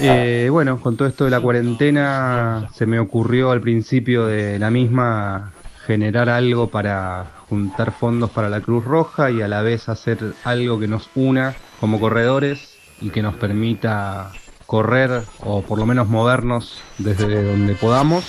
Eh, bueno, con todo esto de la cuarentena se me ocurrió al principio de la misma generar algo para juntar fondos para la Cruz Roja y a la vez hacer algo que nos una como corredores y que nos permita correr o por lo menos movernos desde donde podamos.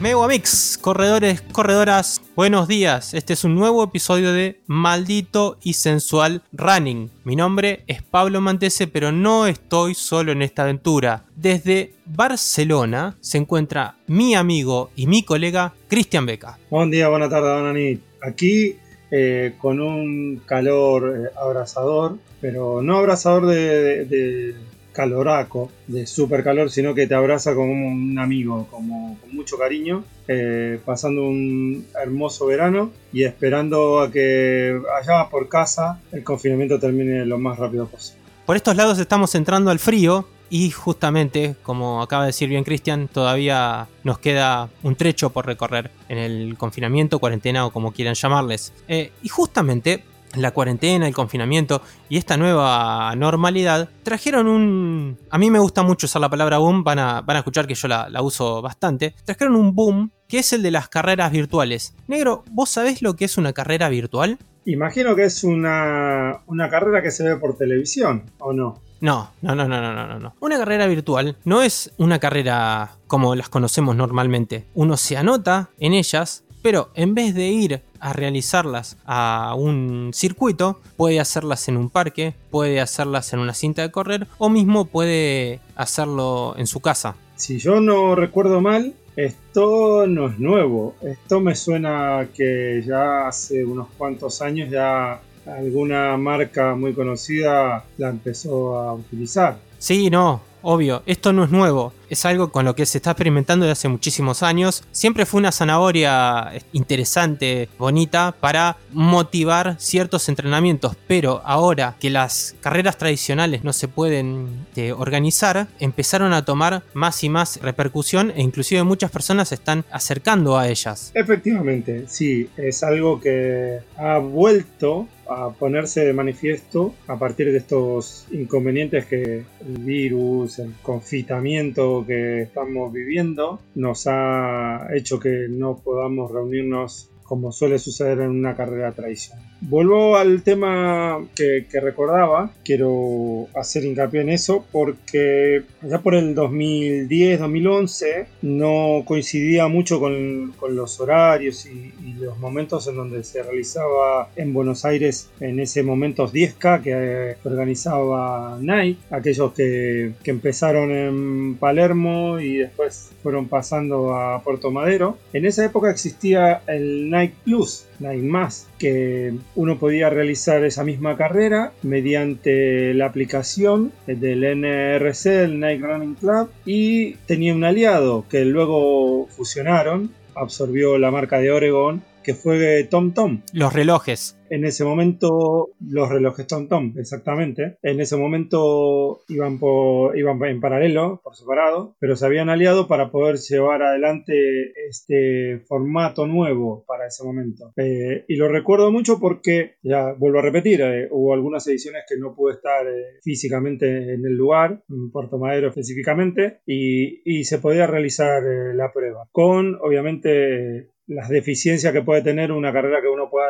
Mix, corredores, corredoras, buenos días. Este es un nuevo episodio de Maldito y Sensual Running. Mi nombre es Pablo Mantese, pero no estoy solo en esta aventura. Desde Barcelona se encuentra mi amigo y mi colega Cristian Beca. Buen día, buena tarde, buena nit. Aquí eh, con un calor eh, abrasador, pero no abrasador de caloraco, de super calor, sino que te abraza como un amigo, como con mucho cariño, eh, pasando un hermoso verano y esperando a que allá por casa el confinamiento termine lo más rápido posible. Por estos lados estamos entrando al frío y justamente, como acaba de decir bien Cristian, todavía nos queda un trecho por recorrer en el confinamiento, cuarentena o como quieran llamarles. Eh, y justamente la cuarentena, el confinamiento y esta nueva normalidad trajeron un... A mí me gusta mucho usar la palabra boom, van a, van a escuchar que yo la, la uso bastante. Trajeron un boom que es el de las carreras virtuales. Negro, ¿vos sabés lo que es una carrera virtual? Imagino que es una, una carrera que se ve por televisión, ¿o no? No, no, no, no, no, no, no, no. Una carrera virtual no es una carrera como las conocemos normalmente. Uno se anota en ellas, pero en vez de ir a realizarlas a un circuito, puede hacerlas en un parque, puede hacerlas en una cinta de correr o mismo puede hacerlo en su casa. Si yo no recuerdo mal, esto no es nuevo. Esto me suena que ya hace unos cuantos años ya alguna marca muy conocida la empezó a utilizar. Sí, no, obvio, esto no es nuevo, es algo con lo que se está experimentando desde hace muchísimos años. Siempre fue una zanahoria interesante, bonita, para motivar ciertos entrenamientos, pero ahora que las carreras tradicionales no se pueden eh, organizar, empezaron a tomar más y más repercusión e inclusive muchas personas se están acercando a ellas. Efectivamente, sí, es algo que ha vuelto a ponerse de manifiesto a partir de estos inconvenientes que el virus, el confitamiento que estamos viviendo nos ha hecho que no podamos reunirnos como suele suceder en una carrera tradicional. Vuelvo al tema que, que recordaba, quiero hacer hincapié en eso porque ya por el 2010-2011 no coincidía mucho con, con los horarios y, y los momentos en donde se realizaba en Buenos Aires en ese momento 10K que eh, organizaba Nike, aquellos que, que empezaron en Palermo y después fueron pasando a Puerto Madero. En esa época existía el Nike Plus, Nike Más, que uno podía realizar esa misma carrera mediante la aplicación del NRC, el Nike Running Club, y tenía un aliado que luego fusionaron, absorbió la marca de Oregon, que fue TomTom. Los relojes. En ese momento, los relojes TomTom, exactamente. En ese momento iban, por, iban en paralelo, por separado, pero se habían aliado para poder llevar adelante este formato nuevo para ese momento. Eh, y lo recuerdo mucho porque, ya vuelvo a repetir, eh, hubo algunas ediciones que no pude estar eh, físicamente en el lugar, en Puerto Madero específicamente, y, se podía realizar la prueba. Con, obviamente, las deficiencias que puede tener una carrera que uno pueda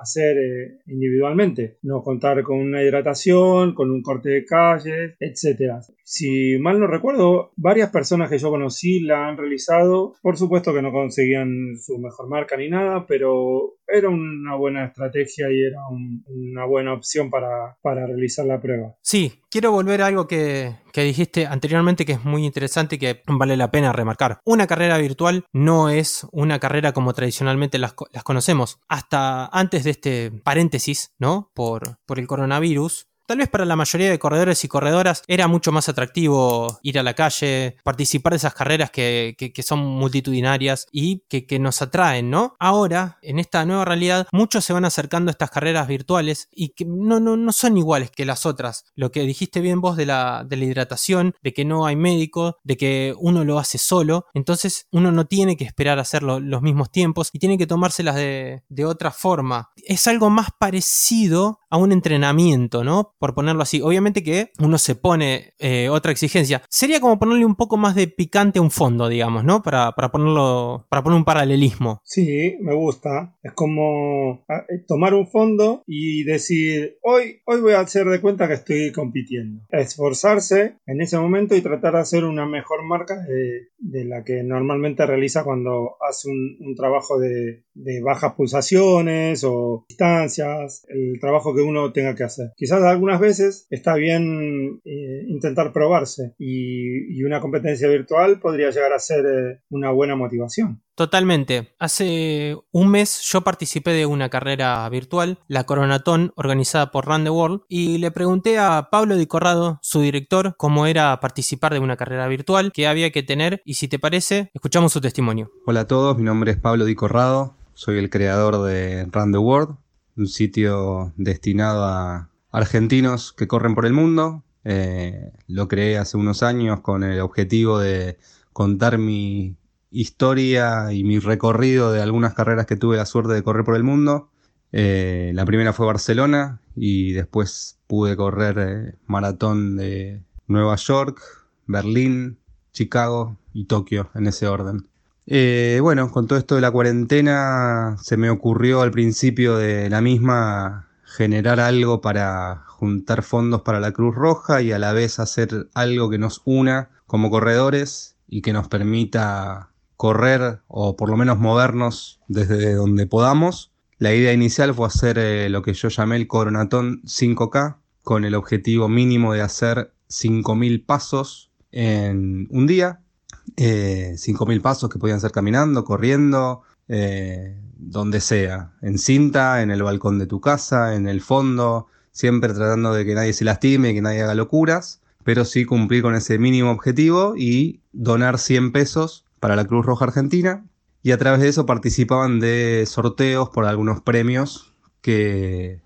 hacer eh, individualmente. No contar con una hidratación, con un corte de calle, etc. Si mal no recuerdo, varias personas que yo conocí la han realizado. Por supuesto que no conseguían su mejor marca ni nada, pero era una buena estrategia y era un- una buena opción para, para realizar la prueba. Sí, quiero volver a algo que, que dijiste anteriormente que es muy interesante y que vale la pena remarcar. Una carrera virtual no es una carrera como tradicionalmente las, las conocemos. Hasta antes de este paréntesis, ¿no? Por, por el coronavirus, Tal vez para la mayoría de corredores y corredoras era mucho más atractivo ir a la calle, participar de esas carreras que, que- son multitudinarias y que, nos atraen, ¿no? Ahora, en esta nueva realidad, muchos se van acercando a estas carreras virtuales y que no, no, no son iguales que las otras. Lo que dijiste bien vos de la, de la hidratación, de que no hay médico, de que uno lo hace solo, entonces uno no tiene que esperar a hacerlo los mismos tiempos y tiene que tomárselas de, de otra forma. Es algo más parecido a un entrenamiento, ¿no? Por ponerlo así. Obviamente que uno se pone eh, otra exigencia. Sería como ponerle un poco más de picante a un fondo, digamos, ¿no? Para, para ponerlo, para poner un paralelismo. Sí, me gusta. Es como ah, eh, tomar un fondo y decir, hoy, hoy voy a hacer de cuenta que estoy compitiendo. Esforzarse en ese momento y tratar de hacer una mejor marca de, de la que normalmente realiza cuando hace un, un trabajo de, de bajas pulsaciones o distancias, el trabajo que uno tenga que hacer. Quizás algunas veces está bien eh, intentar probarse y, y una competencia virtual podría llegar a ser eh, una buena motivación. Totalmente. Hace un mes yo participé de una carrera virtual, la Coronatón, organizada por Run the World, y le pregunté a Pablo Di Corrado, su director, cómo era participar de una carrera virtual, qué había que tener, y si te parece, escuchamos su testimonio. Hola a todos, mi nombre es Pablo Di Corrado, soy el creador de Run the World, un sitio destinado a argentinos que corren por el mundo. Eh, lo creé hace unos años con el objetivo de contar mi historia y mi recorrido de algunas carreras que tuve la suerte de correr por el mundo. Eh, la primera fue Barcelona y después pude correr eh, maratón de Nueva York, Berlín, Chicago y Tokio en ese orden. Bueno, con todo esto de la cuarentena se me ocurrió al principio de la misma generar algo para juntar fondos para la Cruz Roja y a la vez hacer algo que nos una como corredores y que nos permita correr o por lo menos movernos desde donde podamos. La idea inicial fue hacer eh, lo que yo llamé el Coronatón 5K con el objetivo mínimo de hacer 5.000 pasos en un día. Eh, 5.000 pasos que podían ser caminando, corriendo, eh, donde sea, en cinta, en el balcón de tu casa, en el fondo, siempre tratando de que nadie se lastime, que nadie haga locuras, pero sí cumplir con ese mínimo objetivo y donar 100 pesos para la Cruz Roja Argentina. Y a través de eso participaban de sorteos por algunos premios que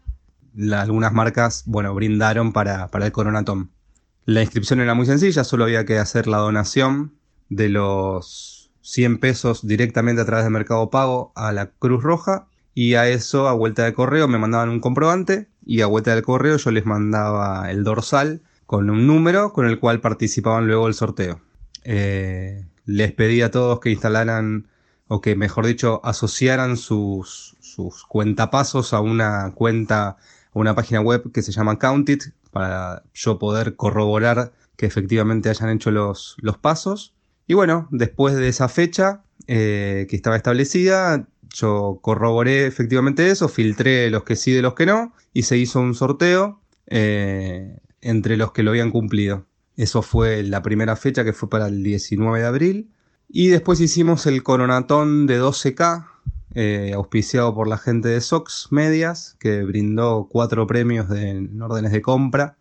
algunas marcas, bueno, brindaron para, para el Coronatón. La inscripción era muy sencilla, solo había que hacer la donación de los 100 pesos directamente a través de Mercado Pago a la Cruz Roja y a eso, a vuelta de correo, me mandaban un comprobante y a vuelta del correo yo les mandaba el dorsal con un número con el cual participaban luego del sorteo. Eh, les pedí a todos que instalaran, o que mejor dicho, asociaran sus, sus cuentapasos a una cuenta, a una página web que se llama Countit, para yo poder corroborar que efectivamente hayan hecho los, los pasos. Y bueno, después de esa fecha eh, que estaba establecida, yo corroboré efectivamente eso, filtré los que sí de los que no, y se hizo un sorteo eh, entre los que lo habían cumplido. Eso fue la primera fecha que fue para el 19 de abril. Y después hicimos el coronatón de 12K, eh, auspiciado por la gente de Sox Medias, que brindó cuatro premios de, en órdenes de compra.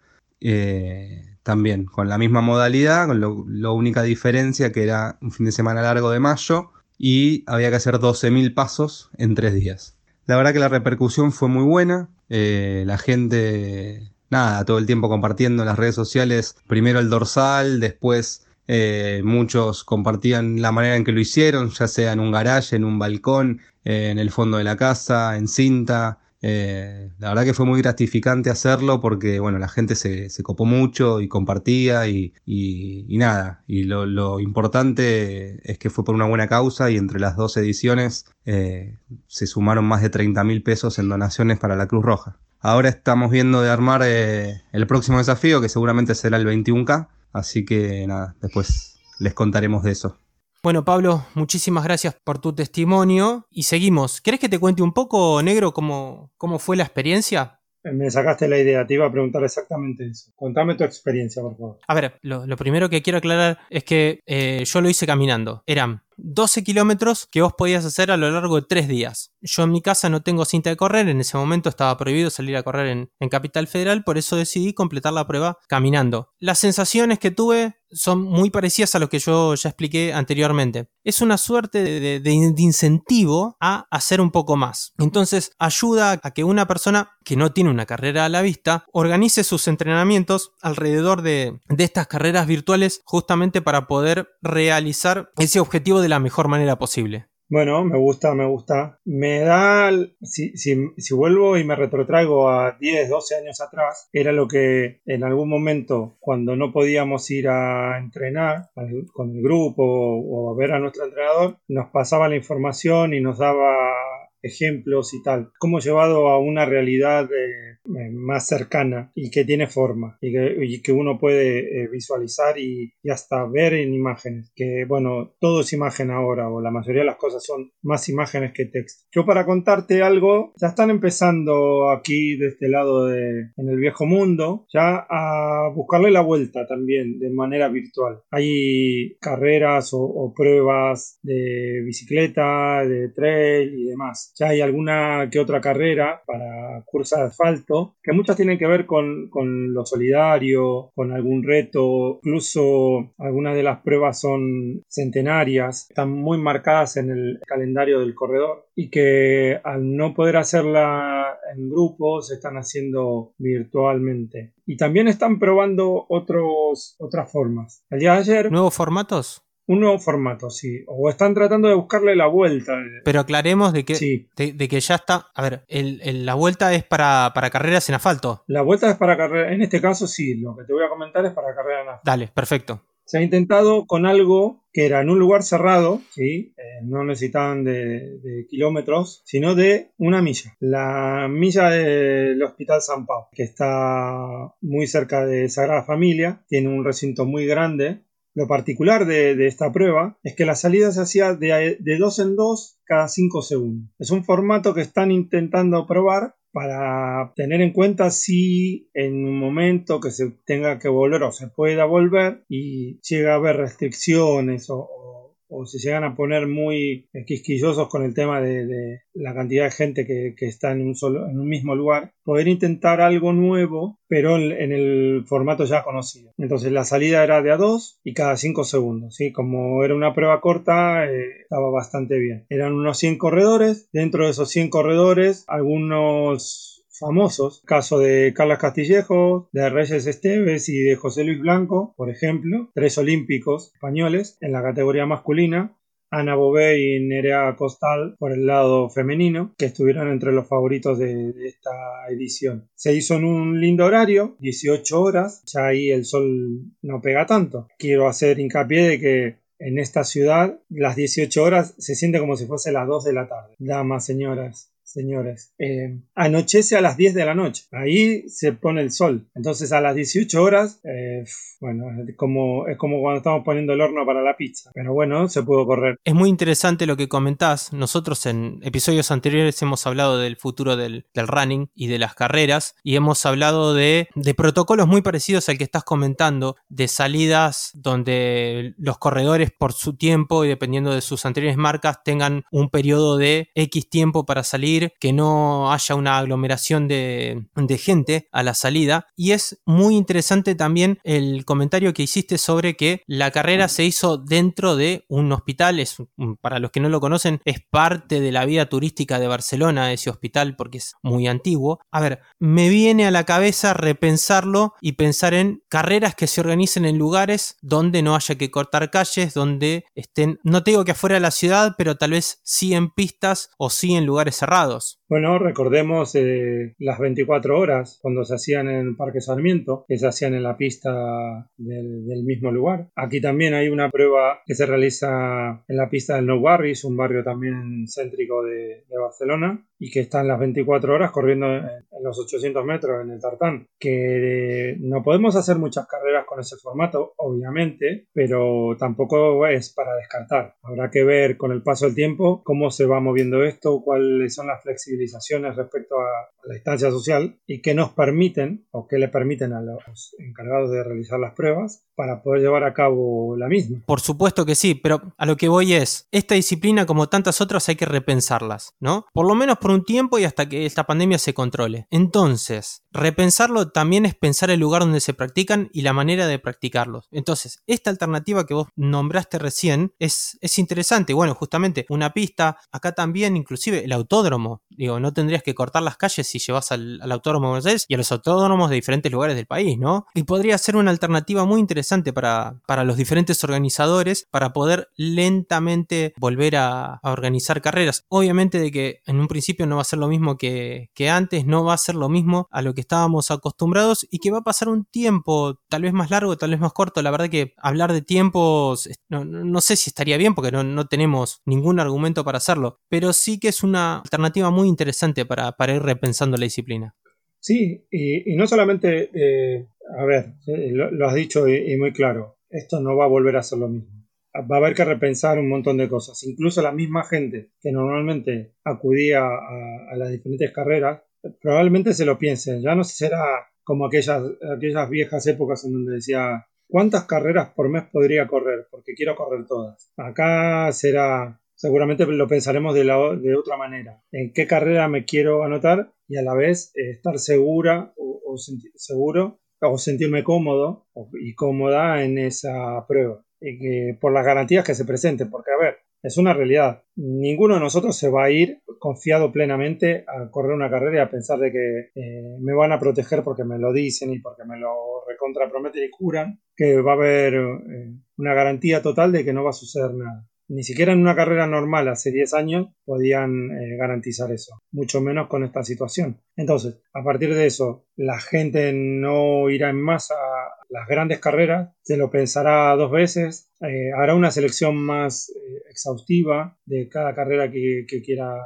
También con la misma modalidad, con lo, la única diferencia que era un fin de semana largo de mayo y había que hacer 12.000 pasos en tres días. La verdad que la repercusión fue muy buena. eh, la gente, nada, todo el tiempo compartiendo en las redes sociales, primero el dorsal, después eh, muchos compartían la manera en que lo hicieron, ya sea en un garaje, en un balcón, eh, en el fondo de la casa, en cinta. Eh, la verdad que fue muy gratificante hacerlo porque, bueno, la gente se, se copó mucho y compartía y, y- nada. Y lo, lo importante es que fue por una buena causa y entre las dos ediciones eh, se sumaron más de 30 mil pesos en donaciones para la Cruz Roja. Ahora estamos viendo de armar eh, el próximo desafío que seguramente será el 21K. Así que nada, después les contaremos de eso. Bueno, Pablo, muchísimas gracias por tu testimonio y seguimos. ¿Querés que te cuente un poco, negro, cómo, cómo fue la experiencia? Me sacaste la idea, te iba a preguntar exactamente eso. Contame tu experiencia, por favor. A ver, lo, lo primero que quiero aclarar es que eh, yo lo hice caminando. Eran 12 kilómetros que vos podías hacer a lo largo de 3 días. Yo en mi casa no tengo cinta de correr, en ese momento estaba prohibido salir a correr en, Capital Federal, por eso decidí completar la prueba caminando. Las sensaciones que tuve son muy parecidas a lo que yo ya expliqué anteriormente. Es una suerte de, incentivo a hacer un poco más. Entonces ayuda a que una persona que no tiene una carrera a la vista organice sus entrenamientos alrededor de, de estas carreras virtuales justamente para poder realizar ese objetivo de la mejor manera posible. Bueno, me gusta, me gusta. Me da, si, si, si vuelvo y me retrotraigo a 10, 12 años atrás, era lo que en algún momento, cuando no podíamos ir a entrenar con el grupo o a ver a nuestro entrenador, nos pasaba la información y nos daba ejemplos y tal. Como llevado a una realidad eh, eh, más cercana y que tiene forma y que, y que uno puede eh, visualizar y, y hasta ver en imágenes. Que bueno, todo es imagen ahora o la mayoría de las cosas son más imágenes que texto. Yo para contarte algo, ya están empezando aquí de este lado de, en el viejo mundo, ya a buscarle la vuelta también de manera virtual. Hay carreras o, o pruebas de bicicleta, de trail y demás. Ya hay alguna que otra carrera para cursa de asfalto, que muchas tienen que ver con, con lo solidario, con algún reto, incluso algunas de las pruebas son centenarias, están muy marcadas en el calendario del corredor y que al no poder hacerla en grupo se están haciendo virtualmente. Y también están probando otros, otras formas. El día de ayer, ¿Nuevos formatos? Un nuevo formato, sí. O están tratando de buscarle la vuelta. Pero aclaremos de que, Sí. de, de que ya está. A ver, el- el- la vuelta es para, para carreras en asfalto. La vuelta es para carrera, en este caso sí, lo que te voy a comentar es para carrera en asfalto. Dale, perfecto. Se ha intentado con algo que era en un lugar cerrado, ¿sí? Eh, no necesitaban de, de kilómetros, sino de una milla. La milla del Hospital San Pau, que está muy cerca de Sagrada Familia, tiene un recinto muy grande. Lo particular de, esta prueba es que la salida se hacía de, dos en dos cada cinco segundos. Es un formato que están intentando probar para tener en cuenta si en un momento que se tenga que volver o se pueda volver y llega a haber restricciones o- o se llegan a poner muy quisquillosos con el tema de, la cantidad de gente que, está en un, solo, en un mismo lugar, poder intentar algo nuevo, pero en, en el formato ya conocido. Entonces la salida era de a dos y cada cinco segundos, ¿sí? Como era una prueba corta, eh, estaba bastante bien. Eran unos 100 corredores, dentro de esos 100 corredores, algunos famosos, caso de Carlos Castillejo, de Reyes Esteves y de José Luis Blanco, por ejemplo, tres olímpicos españoles en la categoría masculina, Ana Bobé y Nerea Costal por el lado femenino, que estuvieron entre los favoritos de, de esta edición. Se hizo en un lindo horario, 18 horas, ya ahí el sol no pega tanto. Quiero hacer hincapié de que en esta ciudad las 18 horas se siente como si fuese las 2 de la tarde. Damas, señoras, señores. Eh, anochece a las 10 de la noche. Ahí se pone el sol. Entonces a las 18 horas, eh, bueno, es como, es como cuando estamos poniendo el horno para la pizza. Pero bueno, se pudo correr. Es muy interesante lo que comentás. Nosotros en episodios anteriores hemos hablado del futuro del, running y de las carreras y hemos hablado de, de protocolos muy parecidos al que estás comentando, de salidas donde los corredores por su tiempo y dependiendo de sus anteriores marcas tengan un periodo de X tiempo para salir, que no haya una aglomeración de, de gente a la salida. Y es muy interesante también el comentario que hiciste sobre que la carrera se hizo dentro de un hospital. Es, para los que no lo conocen, es parte de la vida turística de Barcelona, ese hospital, porque es muy antiguo. A ver, me viene a la cabeza repensarlo y pensar en carreras que se organicen en lugares donde no haya que cortar calles, donde estén, no te digo que afuera de la ciudad, pero tal vez sí en pistas o sí en lugares cerrados. Bueno, recordemos eh, las 24 horas cuando se hacían en Parque Sarmiento, que se hacían en la pista del, mismo lugar. Aquí también hay una prueba que se realiza en la pista del Nou Barris, un barrio también céntrico de Barcelona, y que están las 24 horas corriendo en, los 800 metros en el tartán. Que eh, no podemos hacer muchas carreras con ese formato, obviamente, pero tampoco es para descartar. Habrá que ver con el paso del tiempo cómo se va moviendo esto, cuáles son las flexibilizaciones respecto a la instancia social y qué nos permiten o qué le permiten a los encargados de realizar las pruebas para poder llevar a cabo la misma. Por supuesto que sí, pero a lo que voy es, esta disciplina como tantas otras hay que repensarlas, ¿no? Por lo menos por un tiempo y hasta que esta pandemia se controle. Entonces, repensarlo también es pensar el lugar donde se practican y la manera de practicarlos. Entonces, esta alternativa que vos nombraste recién es, es interesante. Bueno, justamente una pista, acá también inclusive el autódromo. Digo, no tendrías que cortar las calles si llevas al, autódromo de Buenos y a los autódromos de diferentes lugares del país, ¿no? Y podría ser una alternativa muy interesante para, para los diferentes organizadores para poder lentamente volver a, a, organizar carreras. Obviamente de que en un principio no va a ser lo mismo que, antes, no va a ser lo mismo a lo que estábamos acostumbrados y que va a pasar un tiempo tal vez más largo, tal vez más corto. La verdad que hablar de tiempos no, no sé si estaría bien porque no, no, tenemos ningún argumento para hacerlo, pero sí que es una alternativa muy interesante para, para ir repensando la disciplina. Sí, y, y no solamente eh, a ver, lo, lo has dicho y, muy claro, esto no va a volver a ser lo mismo. Va a haber que repensar un montón de cosas. Incluso la misma gente que normalmente acudía a, a las diferentes carreras, probablemente se lo piensen. Ya no será como aquellas, aquellas viejas épocas en donde decía, ¿cuántas carreras por mes podría correr? Porque quiero correr todas. Acá será, seguramente lo pensaremos de, la, de otra manera. ¿En qué carrera me quiero anotar? Y a la vez eh, estar segura o, o seguro o sentirme cómodo y cómoda en esa prueba. Que, por las garantías que se presenten, porque a ver, es una realidad. Ninguno de nosotros se va a ir confiado plenamente a correr una carrera y a pensar de que eh, me van a proteger porque me lo dicen y porque me lo recontraprometen y curan, que va a haber eh, una garantía total de que no va a suceder nada. Ni siquiera en una carrera normal hace 10 años podían eh, garantizar eso, mucho menos con esta situación. Entonces, a partir de eso, la gente no irá en masa a las grandes carreras, se lo pensará dos veces, eh, hará una selección más eh, exhaustiva de cada carrera que, quiera,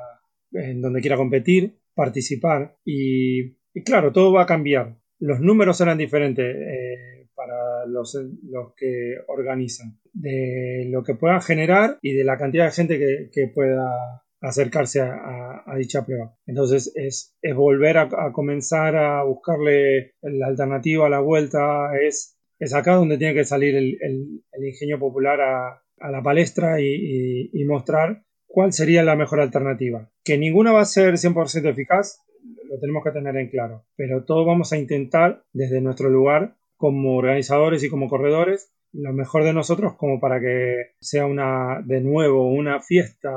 en donde quiera competir, participar y, y, claro, todo va a cambiar. Los números serán diferentes los, que organizan de lo que puedan generar y de la cantidad de gente que, pueda acercarse a, dicha prueba. Entonces es, volver a, comenzar a buscarle la alternativa a la vuelta, es, es acá donde tiene que salir el, ingenio popular a, la palestra y, y, mostrar cuál sería la mejor alternativa. Que ninguna va a ser 100% eficaz, lo tenemos que tener en claro, pero todo vamos a intentar desde nuestro lugar como organizadores y como corredores lo mejor de nosotros como para que sea una de nuevo una fiesta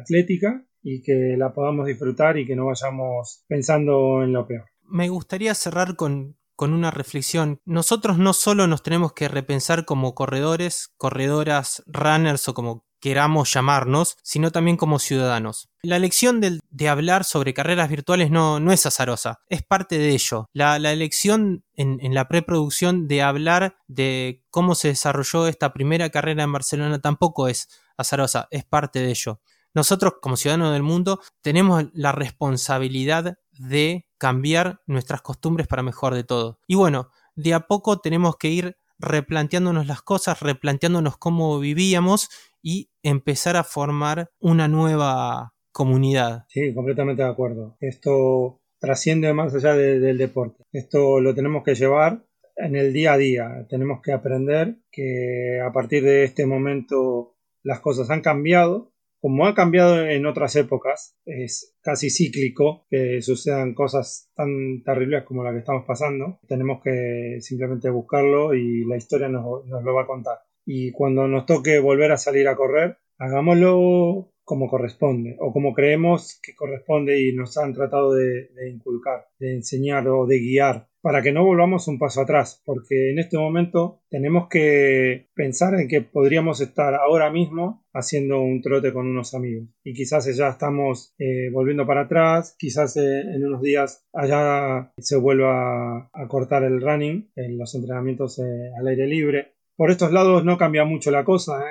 atlética y que la podamos disfrutar y que no vayamos pensando en lo peor. Me gustaría cerrar con, con una reflexión. Nosotros no solo nos tenemos que repensar como corredores, corredoras, runners o como queramos llamarnos, sino también como ciudadanos. La elección de, hablar sobre carreras virtuales no, no, es azarosa, es parte de ello. La, la elección en, en, la preproducción de hablar de cómo se desarrolló esta primera carrera en Barcelona tampoco es azarosa, es parte de ello. Nosotros como ciudadanos del mundo tenemos la responsabilidad de cambiar nuestras costumbres para mejor de todo. Y bueno, de a poco tenemos que ir replanteándonos las cosas, replanteándonos cómo vivíamos y empezar a formar una nueva comunidad. Sí, completamente de acuerdo. Esto trasciende más allá de, del deporte. Esto lo tenemos que llevar en el día a día. Tenemos que aprender que a partir de este momento las cosas han cambiado como ha cambiado en otras épocas, es casi cíclico que sucedan cosas tan terribles como la que estamos pasando. Tenemos que simplemente buscarlo y la historia nos lo va a contar. Y cuando nos toque volver a salir a correr, hagámoslo como corresponde o como creemos que corresponde y nos han tratado de, inculcar, de enseñar o de guiar para que no volvamos un paso atrás, porque en este momento tenemos que pensar en que podríamos estar ahora mismo haciendo un trote con unos amigos y quizás ya estamos eh, volviendo para atrás, quizás eh, en unos días allá se vuelva a, a cortar el running, en los entrenamientos eh, al aire libre. Por estos lados no cambia mucho la cosa,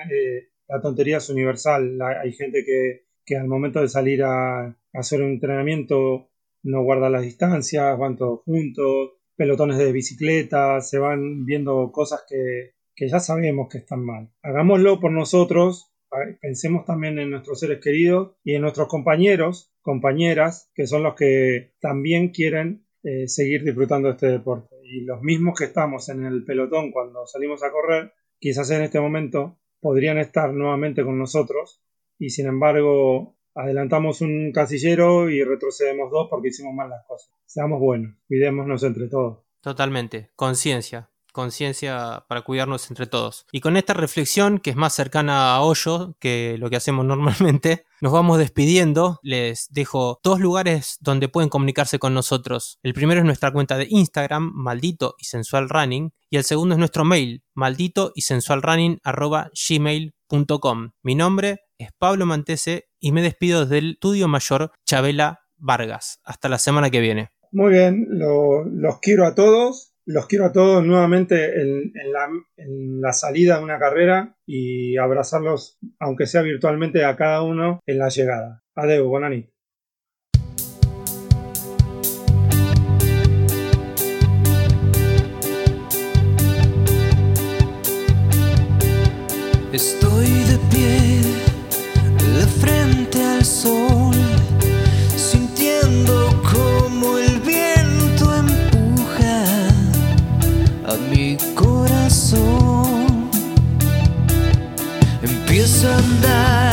la tontería es universal, la, hay gente que que al momento de salir a hacer un entrenamiento no guardan las distancias, van todos juntos, pelotones de bicicleta, se van viendo cosas que, que ya sabemos que están mal. Hagámoslo por nosotros, pensemos también en nuestros seres queridos y en nuestros compañeros, compañeras, que son los que también quieren eh, seguir disfrutando de este deporte. Y los mismos que estamos en el pelotón cuando salimos a correr, quizás en este momento podrían estar nuevamente con nosotros y sin embargo adelantamos un casillero y retrocedemos dos porque hicimos mal las cosas. Seamos buenos, cuidémonos entre todos. Totalmente, conciencia, conciencia para cuidarnos entre todos. Y con esta reflexión, que es más cercana a Hoyo que lo que hacemos normalmente, nos vamos despidiendo. Les dejo dos lugares donde pueden comunicarse con nosotros. El primero es nuestra cuenta de Instagram, maldito y sensual running, y el segundo es nuestro mail, maldito y sensual running. Mi nombre es Pablo Mantese y me despido desde el estudio mayor Chabela Vargas. Hasta la semana que viene. Muy bien, los quiero a todos los quiero a todos nuevamente en, la, salida de una carrera y abrazarlos, aunque sea virtualmente, a cada uno en la llegada. Adeu, Bonani. Estoy de pie, de frente al sol, andar.